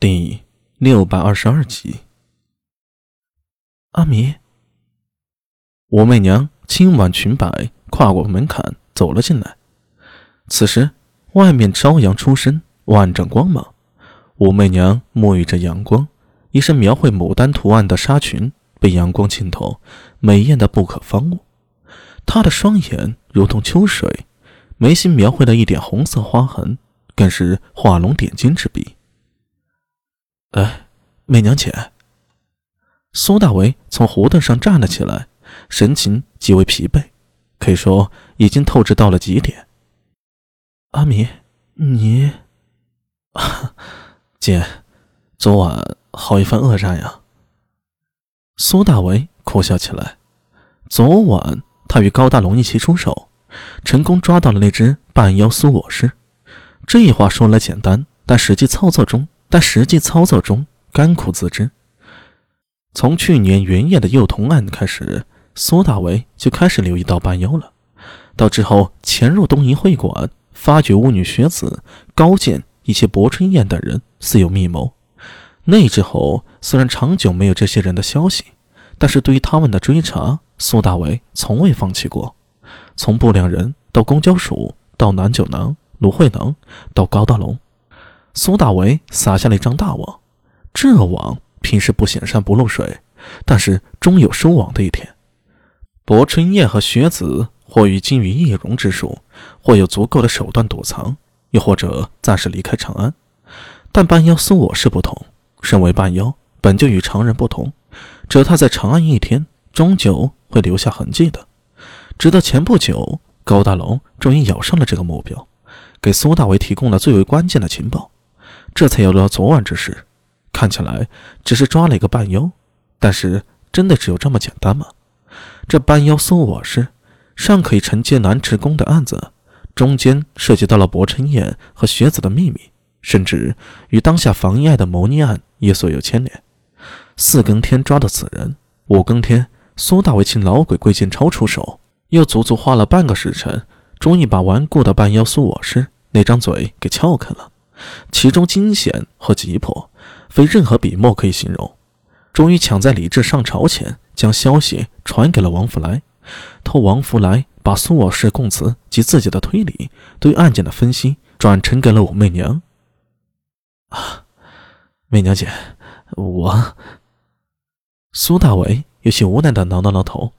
第六百二十二集，阿弥，武媚娘轻挽裙摆，跨过门槛走了进来。此时，外面朝阳初升，万丈光芒。武媚娘沐浴着阳光，一身描绘牡丹图案的纱裙被阳光浸透，美艳的不可方物。她的双眼如同秋水，眉心描绘的一点红色花痕，更是画龙点睛之笔。哎，媚娘姐。苏大为从胡凳上站了起来，神情极为疲惫，可以说已经透支到了极点。阿米，你，姐，昨晚好一番恶战呀。苏大为苦笑起来。昨晚他与高大龙一起出手，成功抓到了那只半妖苏我师。这话说来简单，但实际操作中。但实际操作中甘苦自知。从去年元夜的幼童案开始，苏大为就开始留意到半妖了。到之后潜入东瀛会馆，发觉巫女雪子、高剑以及薄春燕等人似有密谋。那之后虽然长久没有这些人的消息，但是对于他们的追查，苏大为从未放弃过。从不良人到公交署，到南九囊、芦荟囊，到高大龙。苏大为撒下了一张大网，这网平时不显山不露水，但是终有收网的一天。薄春燕和雪子或与金鱼易容之术，或有足够的手段躲藏，又或者暂时离开长安。但半妖苏我是不同，身为半妖，本就与常人不同，只要他在长安一天，终究会留下痕迹的。直到前不久，高大龙终于咬上了这个目标，给苏大为提供了最为关键的情报。这才有了昨晚之事，看起来只是抓了一个半妖，但是真的只有这么简单吗？这半妖苏我师尚可以承接南池宫的案子，中间涉及到了薄春燕和雪子的秘密，甚至与当下房一爱的谋逆案也所有牵连。四更天抓到此人，五更天苏大为请老鬼桂建超出手，又足足花了半个时辰，终于把顽固的半妖苏我师那张嘴给撬开了。其中惊险和急迫，非任何笔墨可以形容。终于抢在李治上朝前，将消息传给了王福来，托王福来把苏老师供词及自己的推理、对案件的分析转呈给了武媚娘。啊，媚娘姐，我……苏大伟有些无奈的挠挠挠头，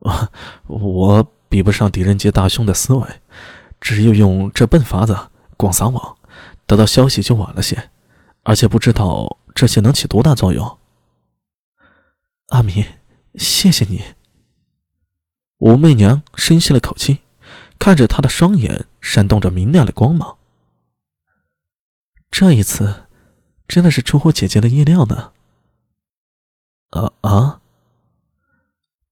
我我比不上狄仁杰大兄的思维，只有用这笨法子广撒网。得到消息就晚了些，而且不知道这些能起多大作用。阿弥，谢谢你。武媚娘深吸了口气，看着他的双眼闪动着明亮的光芒。这一次，真的是出乎姐姐的意料呢。啊啊！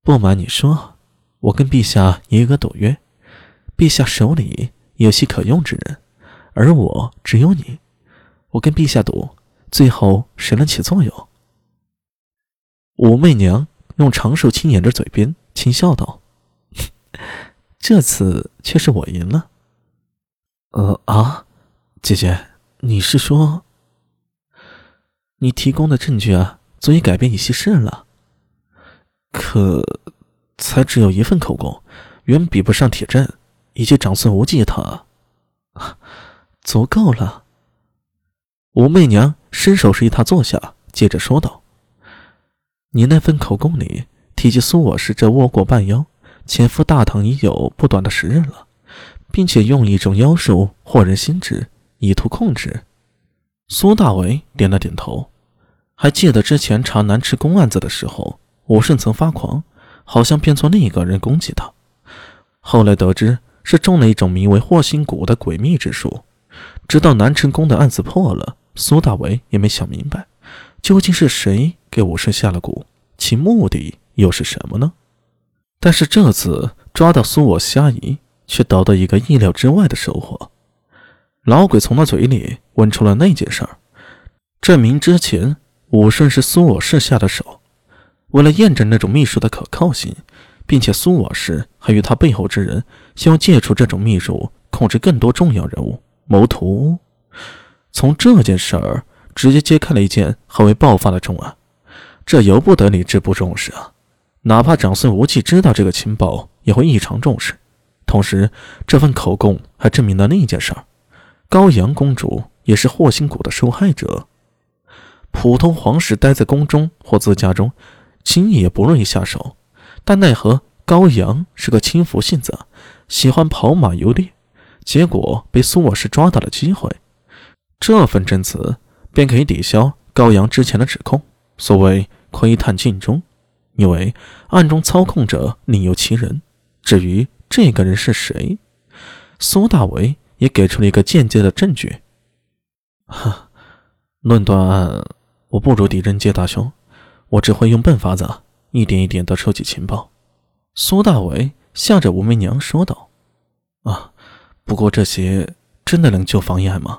不瞒你说，我跟陛下也有个赌约，陛下手里有些可用之人。而我只有你，我跟陛下赌，最后谁能起作用？武媚娘用长寿轻掩着嘴边，轻笑道：“ 这次却是我赢了。”呃啊，姐姐，你是说，你提供的证据啊，足以改变一些事了？可，才只有一份口供，远比不上铁证以及长孙无忌他。足够了。武媚娘伸手示意他坐下，接着说道：“你那份口供里提及苏我是这倭国半妖，潜伏大唐已有不短的时日了，并且用一种妖术惑人心智，以图控制。”苏大为点了点头，还记得之前查南池宫案子的时候，武圣曾发狂，好像变作另一个人攻击他。后来得知是中了一种名为祸心蛊的诡秘之术。直到南城宫的案子破了，苏大为也没想明白，究竟是谁给武圣下了蛊，其目的又是什么呢？但是这次抓到苏我虾夷，却得到一个意料之外的收获。老鬼从他嘴里问出了那件事儿，证明之前武圣是苏我氏下的手。为了验证那种秘术的可靠性，并且苏我氏还与他背后之人希望借助这种秘术控制更多重要人物。谋图，从这件事儿直接揭开了一件很为爆发的重案，这由不得李治不重视啊！哪怕长孙无忌知道这个情报，也会异常重视。同时，这份口供还证明了另一件事儿：高阳公主也是霍心谷的受害者。普通皇室待在宫中或自家中，轻易也不容易下手，但奈何高阳是个轻浮性子，喜欢跑马游猎，结果被苏我氏抓到了机会。这份证词便可以抵消高阳之前的指控。所谓窥探镜中，因为暗中操控者另有其人。至于，这个人是谁？苏大为也给出了一个间接的证据。哈，论断案，我不如狄仁杰大兄，我只会用笨法子，一点一点的收集情报。苏大为向着吴媚娘说道：“啊，不过这些真的能救房一案吗？”